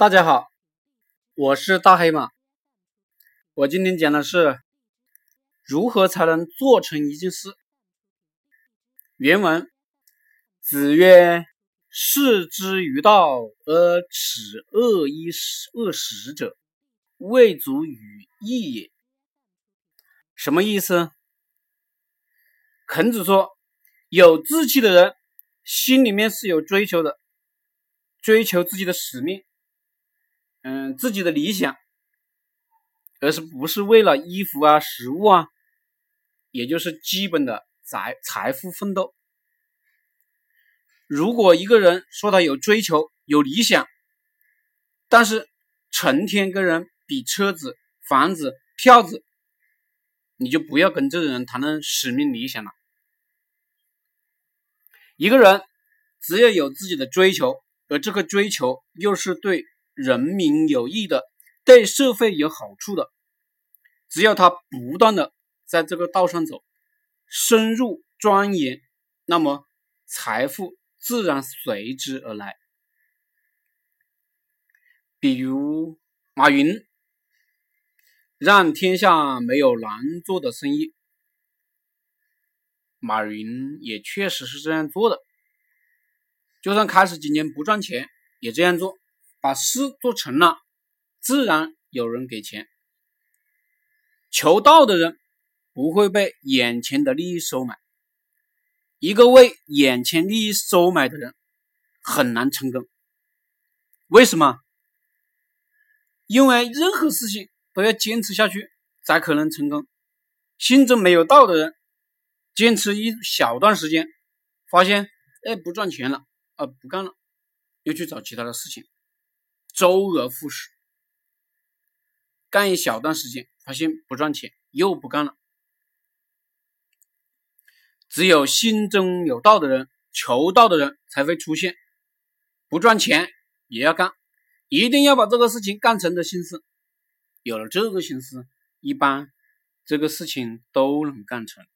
大家好，我是大黑马。我今天讲的是如何才能做成一件事。原文：子曰：“士之于道而耻恶衣恶食者，未足与义也。”什么意思？孔子说，有志气的人心里面是有追求的，追求自己的使命。嗯，自己的理想，而是不是为了衣服啊、食物啊，也就是基本的财财富奋斗。如果一个人说他有追求、有理想，但是成天跟人比车子、房子、票子，你就不要跟这个人谈论使命理想了。一个人只要有自己的追求，而这个追求又是对。人民有益的，对社会有好处的，只要他不断的在这个道上走，深入钻研，那么财富自然随之而来。比如马云，让天下没有难做的生意，马云也确实是这样做的，就算开始几年不赚钱，也这样做。把事做成了，自然有人给钱。求道的人不会被眼前的利益收买。一个为眼前利益收买的人很难成功。为什么？因为任何事情都要坚持下去才可能成功。心中没有道的人，坚持一小段时间，发现哎不赚钱了，啊不干了，又去找其他的事情。周而复始，干一小段时间，发现不赚钱，又不干了。只有心中有道的人，求道的人才会出现，不赚钱也要干，一定要把这个事情干成的心思。有了这个心思，一般这个事情都能干成。